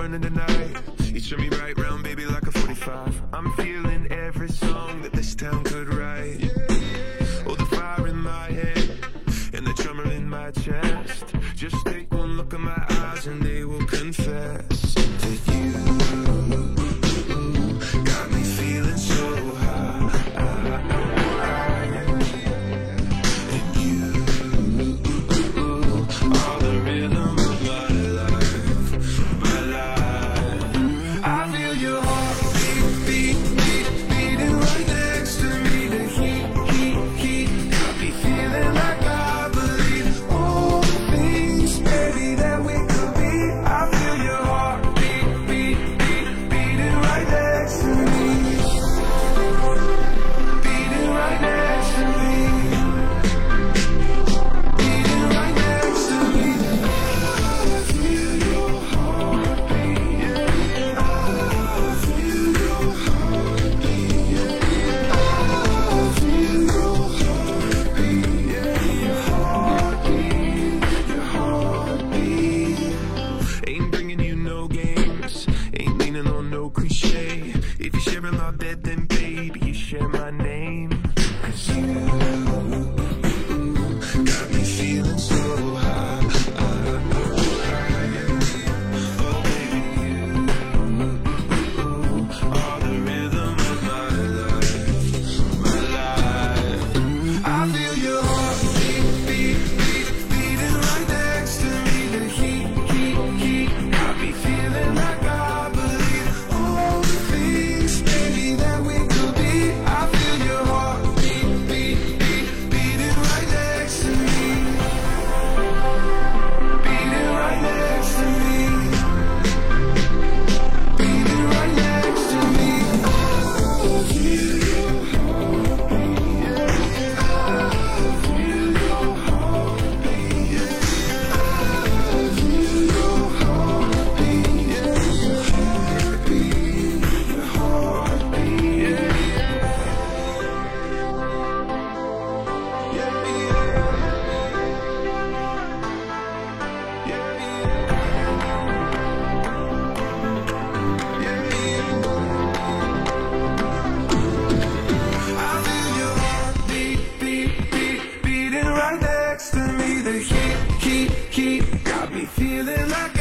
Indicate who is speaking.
Speaker 1: burning night, You turn me right round, baby, like a 45. I'm feeling every song that this town could write. Oh, the fire in my head and the tremor in my chest. Just stay share my name. feeling like